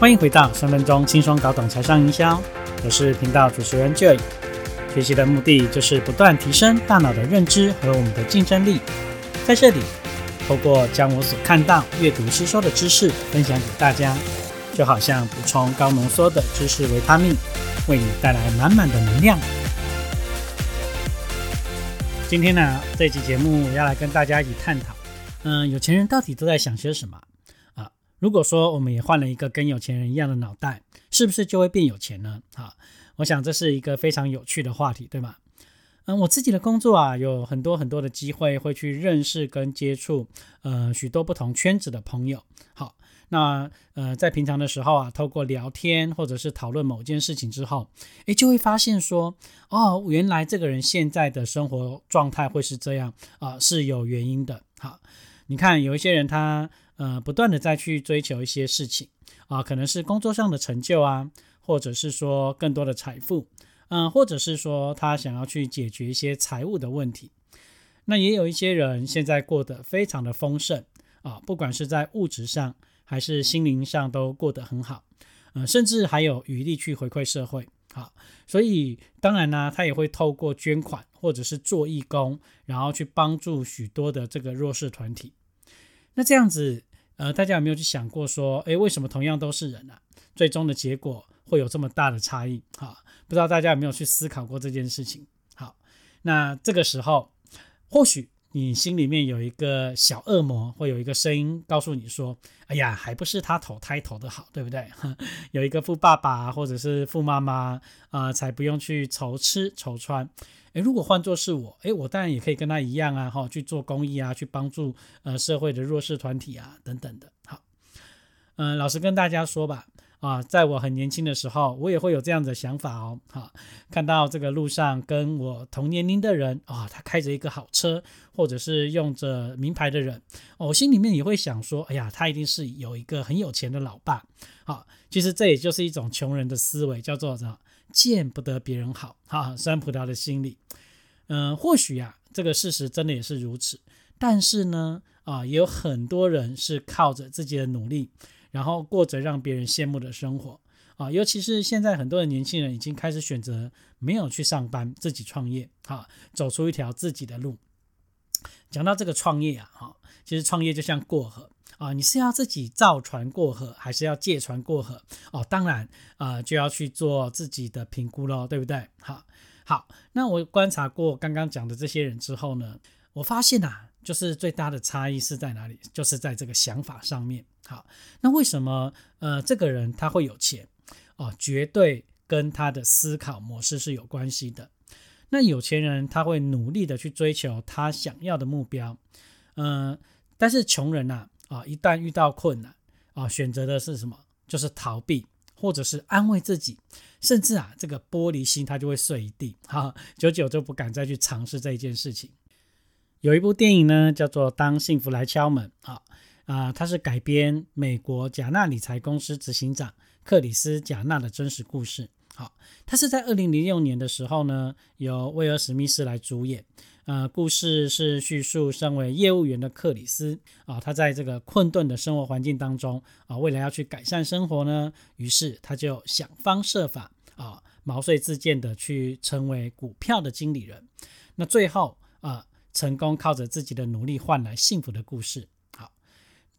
欢迎回到三分钟轻松搞懂财商营销，我是频道主持人 Joy。学习的目的就是不断提升大脑的认知和我们的竞争力。在这里，透过将我所看到、阅读、吸收的知识分享给大家，就好像补充高浓缩的知识维他命，为你带来满满的能量。今天呢，这期节目要来跟大家一起探讨，嗯，有钱人到底都在想些什么？如果说我们也换了一个跟有钱人一样的脑袋，是不是就会变有钱呢？啊，我想这是一个非常有趣的话题，对吗？嗯，我自己的工作啊，有很多很多的机会会去认识跟接触，呃，许多不同圈子的朋友。好，那呃，在平常的时候啊，透过聊天或者是讨论某件事情之后，诶，就会发现说，哦，原来这个人现在的生活状态会是这样啊，是有原因的。好，你看有一些人他。呃，不断的再去追求一些事情啊，可能是工作上的成就啊，或者是说更多的财富，嗯，或者是说他想要去解决一些财务的问题。那也有一些人现在过得非常的丰盛啊，不管是在物质上还是心灵上都过得很好，嗯，甚至还有余力去回馈社会好。所以当然呢，他也会透过捐款或者是做义工，然后去帮助许多的这个弱势团体。那这样子。呃，大家有没有去想过说，诶，为什么同样都是人啊，最终的结果会有这么大的差异？哈，不知道大家有没有去思考过这件事情？好，那这个时候，或许你心里面有一个小恶魔，会有一个声音告诉你说，哎呀，还不是他投胎投的好，对不对？有一个富爸爸或者是富妈妈啊，才不用去愁吃愁穿。诶，如果换作是我，诶，我当然也可以跟他一样啊，哈，去做公益啊，去帮助呃社会的弱势团体啊，等等的。好，嗯，老实跟大家说吧，啊，在我很年轻的时候，我也会有这样的想法哦，哈，看到这个路上跟我同年龄的人啊，他开着一个好车，或者是用着名牌的人，我心里面也会想说，哎呀，他一定是有一个很有钱的老爸。好，其实这也就是一种穷人的思维，叫做什么？见不得别人好，哈，酸葡萄的心理，嗯，或许啊，这个事实真的也是如此。但是呢，啊，也有很多人是靠着自己的努力，然后过着让别人羡慕的生活，啊，尤其是现在很多的年轻人已经开始选择没有去上班，自己创业，哈，走出一条自己的路。讲到这个创业啊，哈，其实创业就像过河。啊，你是要自己造船过河，还是要借船过河？哦，当然，啊，就要去做自己的评估喽，对不对？好，好，那我观察过刚刚讲的这些人之后呢，我发现呐，就是最大的差异是在哪里？就是在这个想法上面。好，那为什么呃这个人他会有钱？哦，绝对跟他的思考模式是有关系的。那有钱人他会努力的去追求他想要的目标，嗯，但是穷人呐。啊，一旦遇到困难，啊，选择的是什么？就是逃避，或者是安慰自己，甚至啊，这个玻璃心他就会碎一地，哈，久久就不敢再去尝试这一件事情。有一部电影呢，叫做《当幸福来敲门》，啊啊，它是改编美国贾纳理财公司执行长克里斯贾纳的真实故事。好，他是在二零零六年的时候呢，由威尔史密斯来主演。呃，故事是叙述身为业务员的克里斯啊，他在这个困顿的生活环境当中啊，为了要去改善生活呢，于是他就想方设法啊，毛遂自荐的去成为股票的经理人。那最后啊，成功靠着自己的努力换来幸福的故事。好，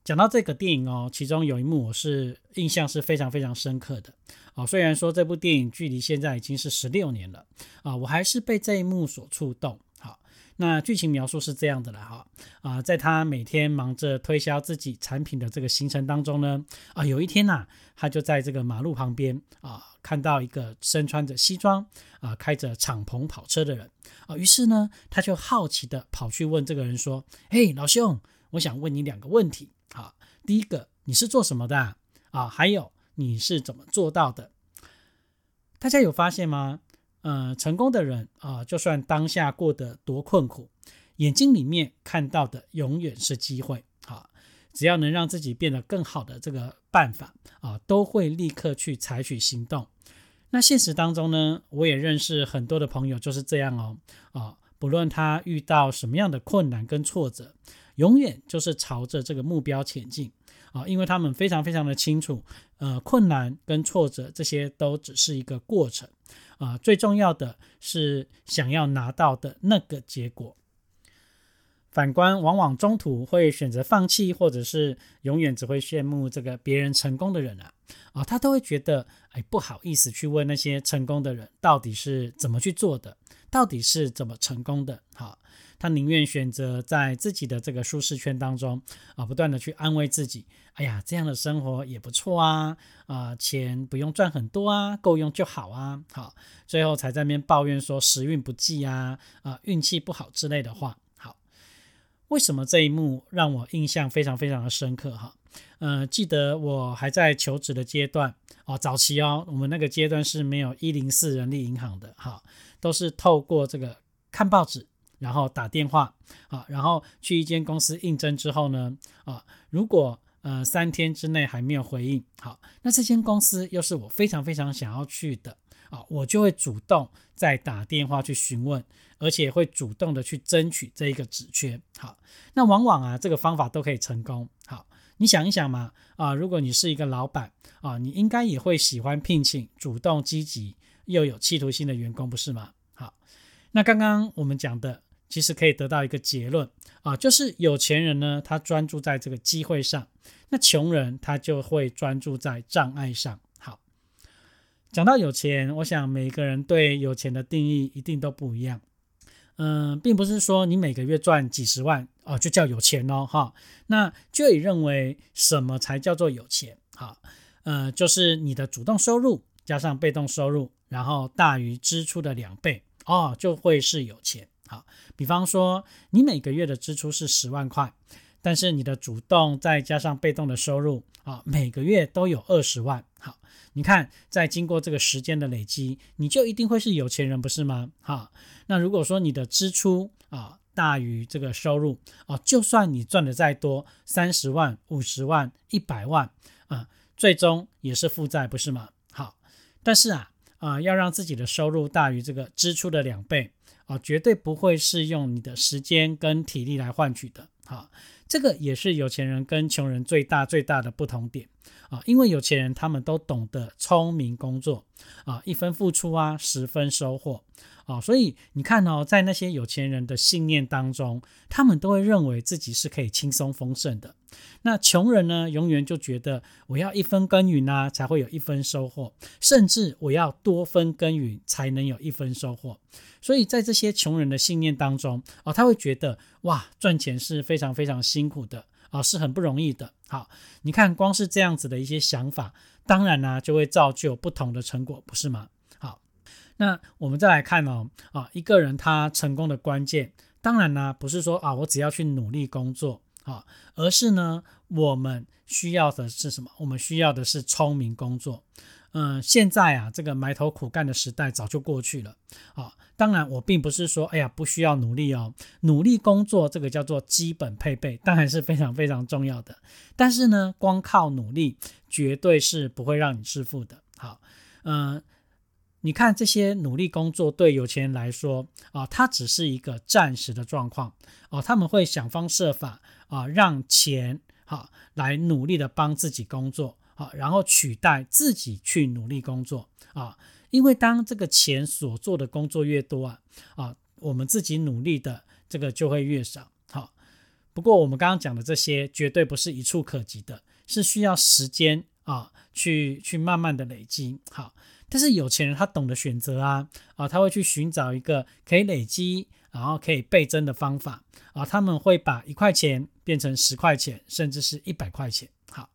讲到这个电影哦，其中有一幕我是印象是非常非常深刻的啊。虽然说这部电影距离现在已经是十六年了啊，我还是被这一幕所触动。好那剧情描述是这样的了哈啊，在他每天忙着推销自己产品的这个行程当中呢啊，有一天呐，他就在这个马路旁边啊，看到一个身穿着西装啊，开着敞篷跑车的人啊，于是呢，他就好奇的跑去问这个人说：“嘿，老兄，我想问你两个问题啊，第一个，你是做什么的啊？还有你是怎么做到的？大家有发现吗？”呃，成功的人啊，就算当下过得多困苦，眼睛里面看到的永远是机会！只要能让自己变得更好的这个办法啊，都会立刻去采取行动。那现实当中呢，我也认识很多的朋友就是这样哦啊，不论他遇到什么样的困难跟挫折，永远就是朝着这个目标前进啊，因为他们非常非常的清楚，呃，困难跟挫折这些都只是一个过程啊，最重要的是想要拿到的那个结果。反观，往往中途会选择放弃，或者是永远只会羡慕这个别人成功的人啊，啊，他都会觉得，哎，不好意思去问那些成功的人到底是怎么去做的，到底是怎么成功的。好，他宁愿选择在自己的这个舒适圈当中啊，不断的去安慰自己，哎呀，这样的生活也不错啊，啊，钱不用赚很多啊，够用就好啊，好，最后才在那边抱怨说时运不济啊，啊，运气不好之类的话。为什么这一幕让我印象非常非常的深刻？哈，呃，记得我还在求职的阶段哦，早期哦，我们那个阶段是没有一零四人力银行的，哈，都是透过这个看报纸，然后打电话啊，然后去一间公司应征之后呢，啊，如果呃三天之内还没有回应，好，那这间公司又是我非常非常想要去的。啊，我就会主动再打电话去询问，而且会主动的去争取这一个职缺。好，那往往啊，这个方法都可以成功。好，你想一想嘛，啊，如果你是一个老板啊，你应该也会喜欢聘请主动积极又有企图心的员工，不是吗？好，那刚刚我们讲的，其实可以得到一个结论啊，就是有钱人呢，他专注在这个机会上，那穷人他就会专注在障碍上。讲到有钱，我想每个人对有钱的定义一定都不一样。嗯，并不是说你每个月赚几十万哦就叫有钱哦，哈。那就以认为什么才叫做有钱？哈，呃，就是你的主动收入加上被动收入，然后大于支出的两倍哦，就会是有钱。好，比方说你每个月的支出是十万块，但是你的主动再加上被动的收入啊，每个月都有二十万。好。你看，在经过这个时间的累积，你就一定会是有钱人，不是吗？哈，那如果说你的支出啊大于这个收入啊，就算你赚的再多，三十万、五十万、一百万啊，最终也是负债，不是吗？好，但是啊啊，要让自己的收入大于这个支出的两倍啊，绝对不会是用你的时间跟体力来换取的。好。这个也是有钱人跟穷人最大最大的不同点啊，因为有钱人他们都懂得聪明工作啊，一分付出啊，十分收获。啊，所以你看哦，在那些有钱人的信念当中，他们都会认为自己是可以轻松丰盛的。那穷人呢，永远就觉得我要一分耕耘啊，才会有一分收获，甚至我要多分耕耘才能有一分收获。所以在这些穷人的信念当中，哦，他会觉得哇，赚钱是非常非常辛苦的啊，是很不容易的。好，你看光是这样子的一些想法，当然呢，就会造就不同的成果，不是吗？好那我们再来看哦，啊，一个人他成功的关键，当然呢，不是说啊，我只要去努力工作啊，而是呢，我们需要的是什么？我们需要的是聪明工作。嗯，现在啊，这个埋头苦干的时代早就过去了啊。当然，我并不是说，哎呀，不需要努力哦，努力工作这个叫做基本配备，当然是非常非常重要的。但是呢，光靠努力绝对是不会让你致富的。好，嗯。你看这些努力工作对有钱人来说啊，它只是一个暂时的状况哦，他们会想方设法啊，让钱哈来努力的帮自己工作啊，然后取代自己去努力工作啊，因为当这个钱所做的工作越多啊啊，我们自己努力的这个就会越少。好，不过我们刚刚讲的这些绝对不是一触可及的，是需要时间啊去去慢慢的累积。好。但是有钱人他懂得选择啊啊，他会去寻找一个可以累积，然后可以倍增的方法啊。他们会把一块钱变成十块钱，甚至是一百块钱。好，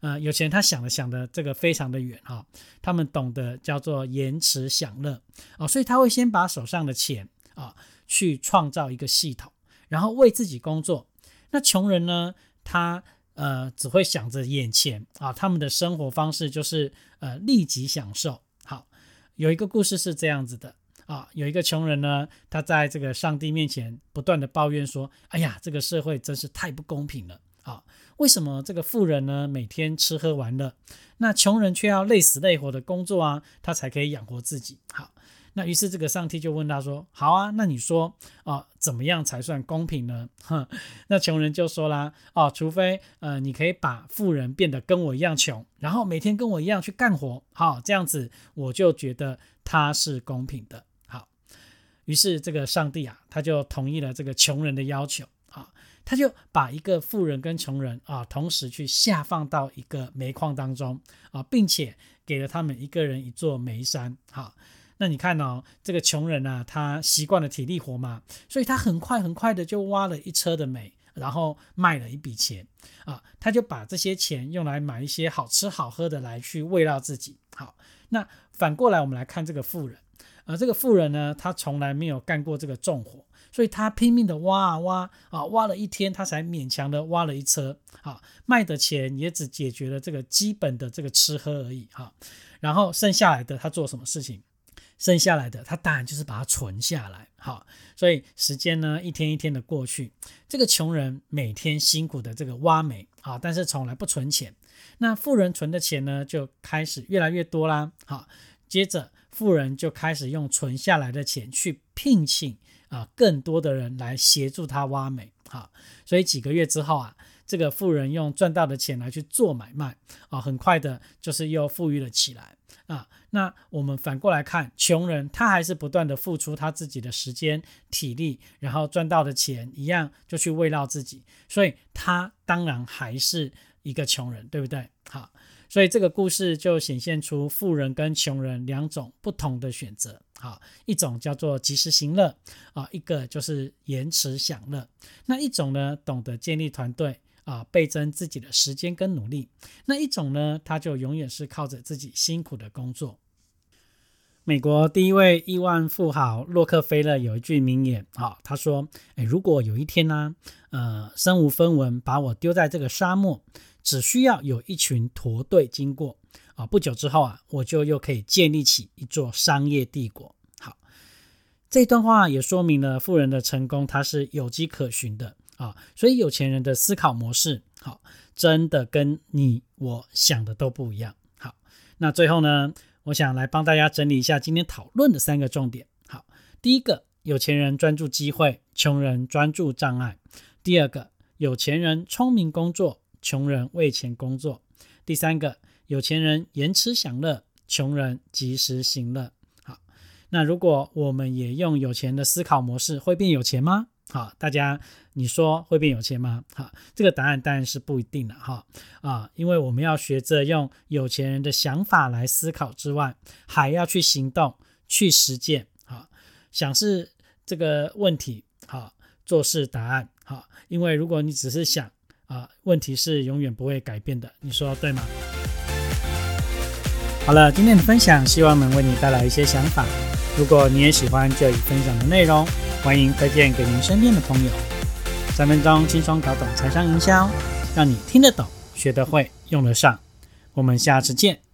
呃，有钱人他想的想的这个非常的远哈。他们懂得叫做延迟享乐哦，所以他会先把手上的钱啊去创造一个系统，然后为自己工作。那穷人呢，他呃只会想着眼前啊，他们的生活方式就是呃立即享受。有一个故事是这样子的啊，有一个穷人呢，他在这个上帝面前不断的抱怨说：“哎呀，这个社会真是太不公平了啊！为什么这个富人呢每天吃喝玩乐，那穷人却要累死累活的工作啊，他才可以养活自己？好，那于是这个上帝就问他说：“好啊，那你说啊，怎么样才算公平呢？”哼，那穷人就说啦：“哦，除非呃，你可以把富人变得跟我一样穷，然后每天跟我一样去干活，好，这样子我就觉得他是公平的。”好，于是这个上帝啊，他就同意了这个穷人的要求啊，他就把一个富人跟穷人啊，同时去下放到一个煤矿当中啊，并且给了他们一个人一座煤山，好。那你看哦，这个穷人呢，他习惯了体力活嘛，所以他很快很快的就挖了一车的煤，然后卖了一笔钱啊，他就把这些钱用来买一些好吃好喝的来去慰劳自己。好，那反过来我们来看这个富人，呃，这个富人呢，他从来没有干过这个重活，所以他拼命的挖啊挖啊，挖了一天，他才勉强的挖了一车，啊，卖的钱也只解决了这个基本的这个吃喝而已，哈，然后剩下来的他做什么事情？剩下来的，他当然就是把它存下来，好，所以时间呢一天一天的过去，这个穷人每天辛苦的这个挖煤啊，但是从来不存钱，那富人存的钱呢就开始越来越多啦，好，接着富人就开始用存下来的钱去聘请啊更多的人来协助他挖煤，好，所以几个月之后啊，这个富人用赚到的钱来去做买卖啊，很快的就是又富裕了起来。啊，那我们反过来看，穷人他还是不断的付出他自己的时间、体力，然后赚到的钱一样就去慰劳自己，所以他当然还是一个穷人，对不对？好，所以这个故事就显现出富人跟穷人两种不同的选择。好，一种叫做及时行乐啊，一个就是延迟享乐。那一种呢，懂得建立团队。啊，倍增自己的时间跟努力。那一种呢，他就永远是靠着自己辛苦的工作。美国第一位亿万富豪洛克菲勒有一句名言啊，他说：“诶，如果有一天呢，呃，身无分文把我丢在这个沙漠，只需要有一群驼队经过啊，不久之后啊，我就又可以建立起一座商业帝国。”好，这段话也说明了富人的成功，它是有迹可循的。啊，所以有钱人的思考模式，好，真的跟你我想的都不一样。好，那最后呢，我想来帮大家整理一下今天讨论的三个重点。好，第一个，有钱人专注机会，穷人专注障碍；第二个，有钱人聪明工作，穷人为钱工作；第三个，有钱人延迟享乐，穷人及时行乐。好，那如果我们也用有钱的思考模式，会变有钱吗？好，大家，你说会变有钱吗？好，这个答案当然是不一定的哈啊，因为我们要学着用有钱人的想法来思考之外，还要去行动、去实践。好，想是这个问题，好，做事答案，好，因为如果你只是想啊，问题是永远不会改变的。你说对吗？好了，今天的分享希望能为你带来一些想法。如果你也喜欢这里分享的内容，欢迎推荐给您身边的朋友。三分钟轻松搞懂财商营销，让你听得懂、学得会、用得上。我们下次见。